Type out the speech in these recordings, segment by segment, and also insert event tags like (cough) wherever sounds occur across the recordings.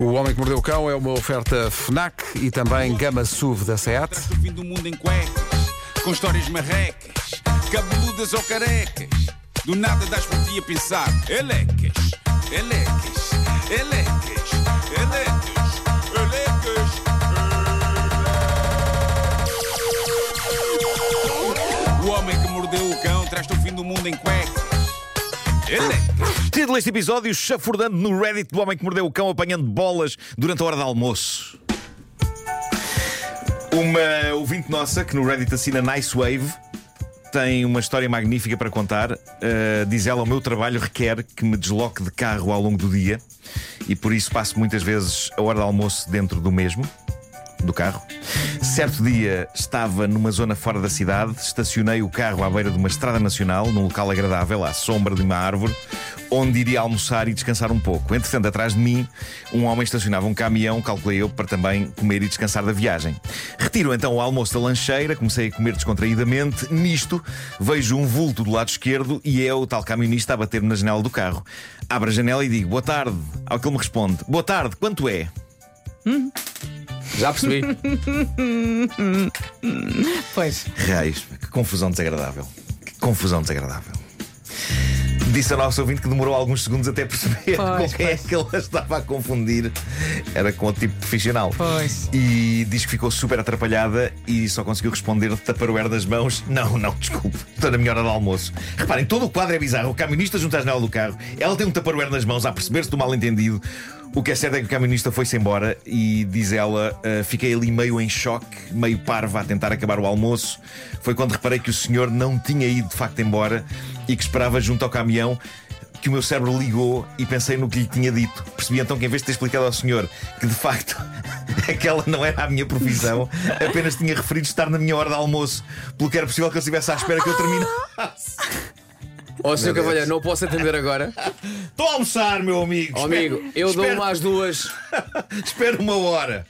O Homem que Mordeu o Cão é uma oferta FNAC e também Gama SUV da SEAT. Traz-te o fim do mundo em cuecas, com histórias marrecas, cabeludas ou carecas. Do nada das por ti a pensar, elecas, elecas, elecas, elecas, elecas. O homem que mordeu o cão traz-te o fim do mundo em cuecas. Título deste episódio: chafurdando no Reddit do homem que mordeu o cão apanhando bolas durante a hora de almoço. Uma ouvinte nossa que no Reddit assina Nice Wave tem uma história magnífica para contar. Uh, diz ela: O meu trabalho requer que me desloque de carro ao longo do dia e por isso passo muitas vezes a hora de almoço dentro do mesmo. Do carro. Certo dia estava numa zona fora da cidade, estacionei o carro à beira de uma estrada nacional, num local agradável, à sombra de uma árvore, onde iria almoçar e descansar um pouco. Entretanto, atrás de mim, um homem estacionava um caminhão, calculei eu, para também comer e descansar da viagem. Retiro então o almoço da lancheira, comecei a comer descontraídamente. Nisto, vejo um vulto do lado esquerdo e é o tal camionista a bater-me na janela do carro. Abro a janela e digo, boa tarde. Ao que ele me responde, boa tarde, quanto é? Já percebi. (laughs) Pois. Reais, que confusão desagradável. Que confusão desagradável. Disse a nossa ouvinte que demorou alguns segundos até perceber Pois, com quem é pois. que ele estava a confundir. Era com o tipo profissional. Pois. E diz que ficou super atrapalhada e só conseguiu responder de taparoeira das mãos. Não, não, desculpe, estou na minha hora de almoço. Reparem, todo o quadro é bizarro. O camionista junto à janela do carro, ela tem um taparoeira nas mãos a perceber-se do mal entendido. O que é certo é que o camionista foi-se embora e, diz ela, "Ah, fiquei ali meio em choque, meio parva a tentar acabar o almoço. Foi quando reparei que o senhor não tinha ido de facto embora e que esperava junto ao caminhão que o meu cérebro ligou e pensei no que lhe tinha dito. Percebi então que em vez de ter explicado ao senhor que de facto (laughs) aquela não era a minha profissão, apenas tinha referido estar na minha hora de almoço, pelo que era possível que eu estivesse à espera que eu terminasse. Ó, Sr. Cavalheiro, não posso atender agora. Estou a almoçar, meu amigo. Ó, amigo, eu dou espero, uma às duas. (laughs) espero uma hora.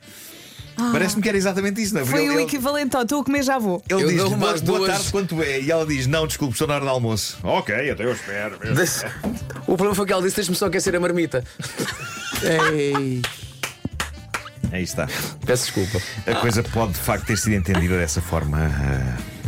Parece-me que era exatamente isso, não é? Foi ele- o equivalente ao estou a comer, já vou. Ele Eu diz boa, umas boa duas- tarde, quanto é? E ela diz: Não, desculpe, estou na hora de almoço. Ok, até eu espero. Desse- O problema foi que ela disse: deixa-me só aquecer a marmita. (laughs) Ei. Aí está. Peço desculpa. A coisa pode de facto ter sido entendida dessa forma.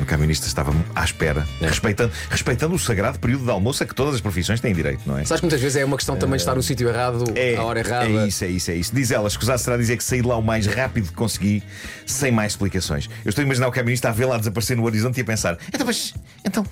O camionista estava à espera, respeitando, respeitando o sagrado período de almoço a que todas as profissões têm direito, não é? Sabes que muitas vezes é uma questão também de estar no sítio errado, É, à hora errada. é isso, é isso, é isso. Diz ela, escusar será dizer que saí de lá o mais rápido que consegui, sem mais explicações. Eu estou a imaginar o camionista a vê-la desaparecer no horizonte e a pensar: então, mas, então,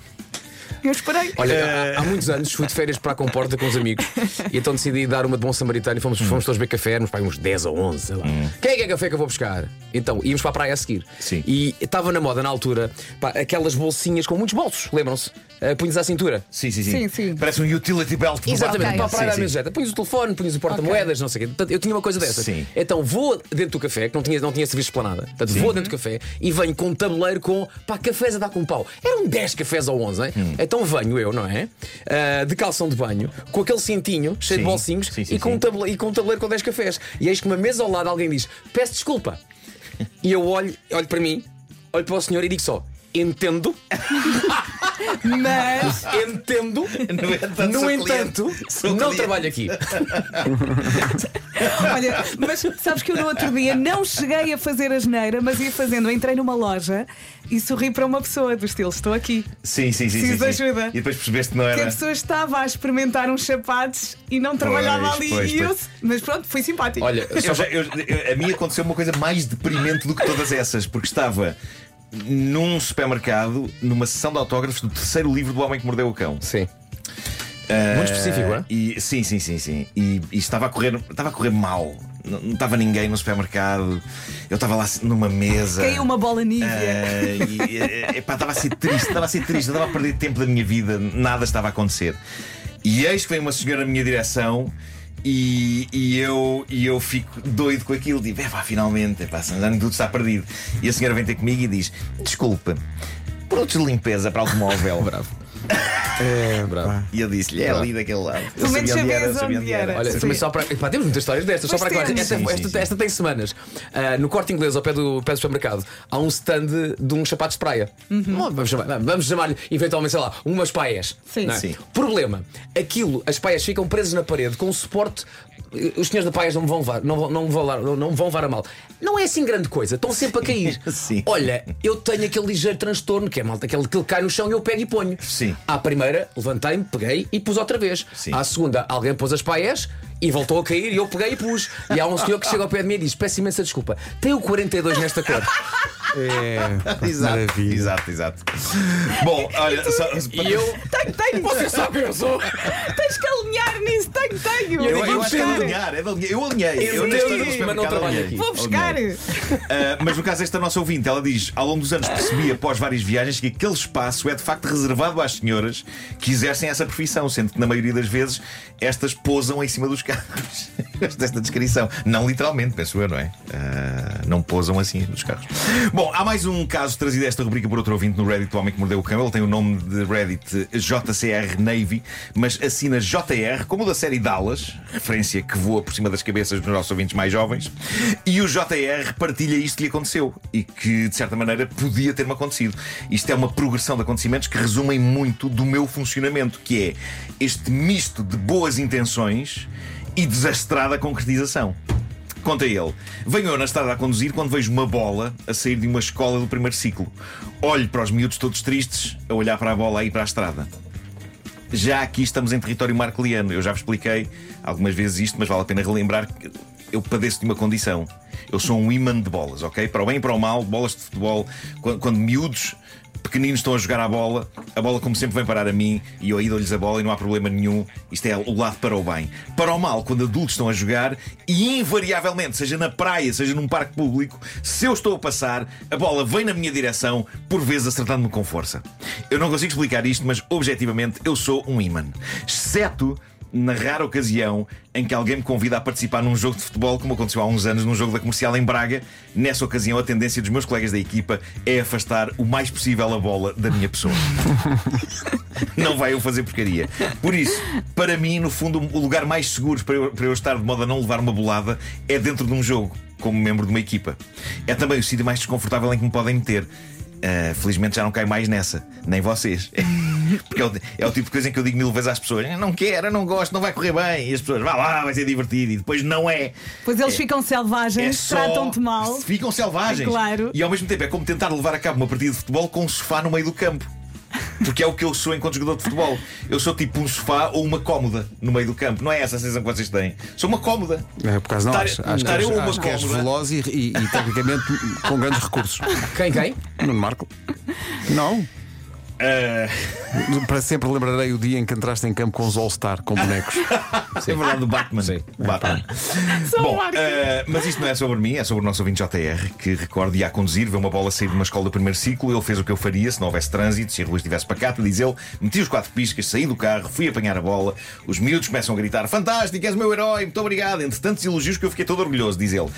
Eu esperei. Olha, há, há muitos anos fui de férias para a Comporta com os amigos e então decidi dar uma de bom samaritano e fomos, fomos todos beber café, éramos para uns 10 ou 11, sei lá. Quem é que é café que eu vou buscar? Então íamos para a praia a seguir. Sim. E estava na moda na altura pá, aquelas bolsinhas com muitos bolsos, lembram-se? Uh, punhos à cintura. sim, sim, sim. Sim, sim. Parece um utility belt. do Exatamente, barco. para a praia Sim, sim. Punhas o telefone, punhas o porta-moedas, não sei o quê. Portanto, eu tinha uma coisa dessas. Sim. Então vou dentro do café, que não tinha, não tinha serviço esplanada. Portanto, vou dentro do café e venho com um tabuleiro com pá, cafés a dar com pau. Eram 10 cafés ou 11, não é? Hum. Então venho eu, não é? Ah, de calção de banho, com aquele cintinho cheio Sim. de bolsinhos Sim, sim, e, com. Um tabule- e com um tabuleiro com 10 cafés. E eis que uma mesa ao lado alguém diz: Peço desculpa. (laughs) E eu olho, olho para mim, olho para o senhor e digo só: Entendo, (laughs) Mas entendo. No entanto, No sou entanto, cliente. Sou não cliente. trabalho aqui. (laughs) Olha, mas sabes que eu no outro dia não cheguei a fazer a geneira, mas ia fazendo. Entrei numa loja e sorri para uma pessoa do estilo: estou aqui. Sim, sim, sim. sim, Preciso de sim. ajuda. E depois percebeste que não Que a era. pessoa estava a experimentar uns sapatos e não trabalhava Pois, ali. pois, e eu- pois. Mas pronto, foi simpático. Olha, Eu já- eu- eu- a mim aconteceu uma coisa mais deprimente do que todas essas, porque estava num supermercado, numa sessão de autógrafos do terceiro livro do Homem que Mordeu o Cão. Sim. Ah, Muito específico, é? E, sim, sim, sim, sim. E, e estava, a correr, estava a correr mal. Não, não estava ninguém no supermercado. Eu estava lá numa mesa. Caiu uma bola nívea. Ah, e, eh, epá, estava a ser triste, estava a ser triste, estava a perder tempo da minha vida, nada estava a acontecer. E eis que vem uma senhora na minha direção e, e eu, e eu fico doido com aquilo, digo, epá, finalmente, epá, já tudo está perdido. E a senhora vem ter comigo e diz: Desculpa, produtos de limpeza para automóvel. (laughs) Bravo. É, bravo. E eu disse-lhe: É ali daquele lado. Eu Pelo menos sabia onde sabias sabia onde era. Olha, Sim. também só para. Pá, temos muitas histórias destas, Pois só para temos. esta, Sim, esta, sim, esta tem semanas. Ah, no corte inglês, ao pé do, pé do supermercado, há um stand de uns sapatos de praia. Uhum. Vamos chamar- vamos chamar-lhe, eventualmente, sei lá, umas paias. Sim. Não é? Sim. Problema: aquilo, as paias ficam presas na parede com um suporte os senhores da Paias não me vão levar, não, vão- não, me vão levar, não, não me vão levar a mal. Não é assim grande coisa, estão sempre a cair. (laughs) Sim. Olha, eu tenho aquele ligeiro transtorno, que é malta, aquele que ele cai no chão e eu pego e ponho. Sim. À primeira, levantei-me, peguei e pus outra vez. Sim. À segunda, alguém pôs as paias e voltou a cair e eu peguei e pus. E há um senhor que chega ao pé de mim e diz: Peço imensa desculpa, tem o 42 nesta cor. É, Exato, maravilha. exato, exato. Bom, olha, só, E eu. Tenho, tenho. Você sabe eu sou? Tens que alinhar nisso. Tenho, tenho. eu, Vou eu acho que é alinhar, é de alinhar. Eu alinhei. Eu, Eu história do mas não trabalho alinhei. aqui. Vou buscar. Uh, mas no caso desta nossa ouvinte, ela diz: ao longo dos anos percebi, após várias viagens, que aquele espaço é de facto reservado às senhoras que exercem essa profissão, sendo que na maioria das vezes estas pousam em cima dos carros. (laughs) Desta descrição. Não literalmente, penso eu, não é? Uh, não pousam assim nos carros. Bom, há mais um caso trazido esta rubrica por outro ouvinte no Reddit, o homem que mordeu o cão. Ele tem o nome de Reddit JCR Navy, mas assina JR, como o da série Dallas, referência que voa por cima das cabeças dos nossos ouvintes mais jovens. E o JR partilha isto que lhe aconteceu e que, de certa maneira, podia ter-me acontecido. Isto é uma progressão de acontecimentos que resumem muito do meu funcionamento, que é este misto de boas intenções e desastrada concretização. Conta ele. Venho eu na estrada a conduzir quando vejo uma bola a sair de uma escola do primeiro ciclo. Olho para os miúdos todos tristes a olhar para a bola aí para a estrada. Já aqui estamos em território marceliano. Eu já vos expliquei algumas vezes isto, mas vale a pena relembrar que eu padeço de uma condição. Eu sou um imã de bolas, ok? Para o bem e para o mal, bolas de futebol, quando, quando miúdos pequeninos estão a jogar a bola, a bola, como sempre, vem parar a mim e eu aí dou-lhes a bola e não há problema nenhum. Isto é o lado para o bem. Para o mal, quando adultos estão a jogar e invariavelmente, seja na praia, seja num parque público, se eu estou a passar, a bola vem na minha direção, por vezes acertando-me com força. Eu não consigo explicar isto, mas objetivamente eu sou um imã. Exceto na rara ocasião em que alguém me convida a participar num jogo de futebol, como aconteceu há uns anos num jogo da comercial em Braga. Nessa ocasião, a tendência dos meus colegas da equipa é afastar o mais possível a bola da minha pessoa. (laughs) Não vai eu fazer porcaria. Por isso, para mim, no fundo, o lugar mais seguro para eu, para eu estar de modo a não levar uma bolada é dentro de um jogo, como membro de uma equipa. É também o sítio mais desconfortável em que me podem meter. Ah, felizmente já não cai mais nessa, nem vocês. (laughs) Porque é o, é o tipo de coisa em que eu digo mil vezes às pessoas: não quero, não gosto, não vai correr bem. E as pessoas, vá lá, vai ser divertido. E depois não é. Pois eles É- ficam É selvagens, só- tratam-te mal. Ficam selvagens. Claro. E ao mesmo tempo é como tentar levar a cabo uma partida de futebol com um sofá no meio do campo. Porque é o que eu sou enquanto jogador de futebol. Eu sou tipo um sofá ou uma cómoda no meio do campo. Não é essa a sensação que vocês têm. Sou uma cómoda. É, por causa não, Estar- acho, acho, estar que, eu uma acho que és cómoda. veloz e, e, e tecnicamente com grandes recursos. Quem, quem? Nuno Marco? Não. Ah, (laughs) Para sempre lembrarei o dia em que entraste em campo com os All-Star, com bonecos. (laughs) é verdade, do Batman. Sim. Batman. Sou Bom, eh, mas isto não é sobre mim, é sobre o nosso ouvinte JR, que recorda ia a conduzir, vê uma bola sair de uma escola do primeiro ciclo. Ele fez o que eu faria se não houvesse trânsito, se a rua estivesse pacata, diz ele. Meti os quatro piscas, saí do carro, fui apanhar a bola. Os miúdos começam a gritar: Fantástico, és o meu herói, muito obrigado. Entre tantos elogios que eu fiquei todo orgulhoso, diz ele.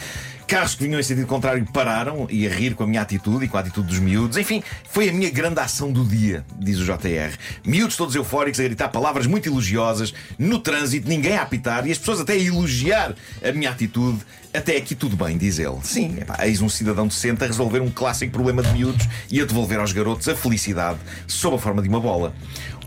Carros que vinham em sentido contrário pararam e a rir com a minha atitude e com a atitude dos miúdos. Enfim, foi a minha grande ação do dia, diz o JR. Miúdos todos eufóricos a gritar palavras muito elogiosas, no trânsito, ninguém a apitar e as pessoas até a elogiar a minha atitude. Até aqui tudo bem, diz ele. Sim, epá, eis um cidadão decente a resolver um clássico problema de miúdos e a devolver aos garotos a felicidade sob a forma de uma bola.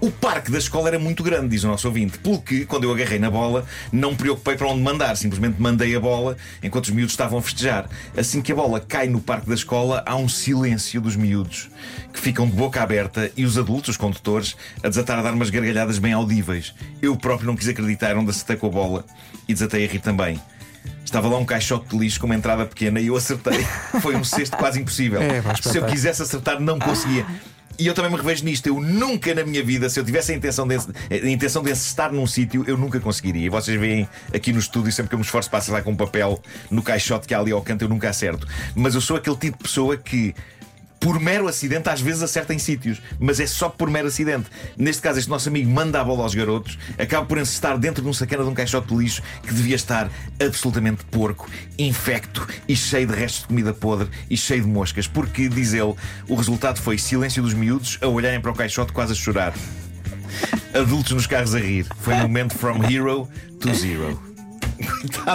O parque da escola era muito grande, diz o nosso ouvinte, pelo que, quando eu agarrei na bola, não me preocupei para onde mandar, simplesmente mandei a bola enquanto os miúdos estavam a festejar. Assim que a bola cai no parque da escola, há um silêncio dos miúdos, que ficam de boca aberta, e os adultos, os condutores, a desatar a dar umas gargalhadas bem audíveis. Eu próprio não quis acreditar onde acertei com a bola e desatei a rir também. Estava lá um caixote de lixo com uma entrada pequena e eu acertei. (laughs) Foi um cesto quase impossível. É, Se eu quisesse acertar, não conseguia. E eu também me revejo nisto. Eu nunca na minha vida, se eu tivesse a intenção de, a intenção de estar num sítio, eu nunca conseguiria. E vocês veem aqui no estúdio, sempre que eu me esforço para acertar com um papel no caixote que há ali ao canto, eu nunca acerto. Mas eu sou aquele tipo de pessoa que. Por mero acidente, às vezes acerta em sítios, mas é só por mero acidente. Neste caso, este nosso amigo manda a bola aos garotos, acaba por encestar dentro de um sacana de um caixote de lixo que devia estar absolutamente porco, infecto e cheio de restos de comida podre e cheio de moscas. Porque, diz ele, o resultado foi silêncio dos miúdos a olharem para o caixote quase a chorar. Adultos nos carros a rir. Foi um momento from hero to zero.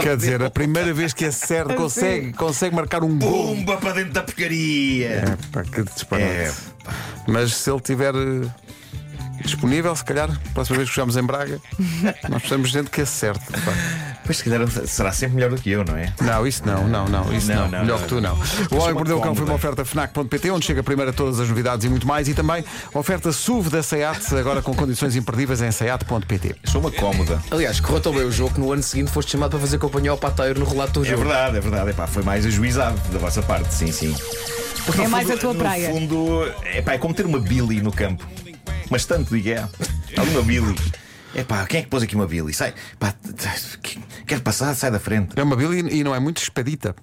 Quer dizer, a primeira vez que é certo, (laughs) consegue, consegue marcar um gol. Pumba para dentro da porcaria! É, pá, que disparate. É, Mas se ele estiver eh, disponível, se calhar, próxima vez que jogamos em Braga, (laughs) nós precisamos de gente que acerte. pá. Pois se calhar será sempre melhor do que eu, não é? Não, isso não, não, não, isso não. Não, não, Melhor não. que tu não. O Homem Mordeu o Cão foi uma oferta FNAC.pt, onde chega primeiro a todas as novidades e muito mais. E também oferta SUV da SEAT, agora com condições imperdíveis em SEAT.pt. Sou uma cómoda. Aliás, correu tão bem o jogo que no ano seguinte foste chamado para fazer companhia ao pateiro no relato do É jogo. verdade, é verdade. Epá, foi mais ajuizado da vossa parte, sim, sim. Porque É mais fundo- a tua praia. No fundo, epá, é como ter uma Billy no campo. Mas tanto, digo, é. Ali uma Billy. Epá, quem é que pôs aqui uma Billy? Sai, pá, quero passar, sai da frente. É uma Billy e não é muito expedita.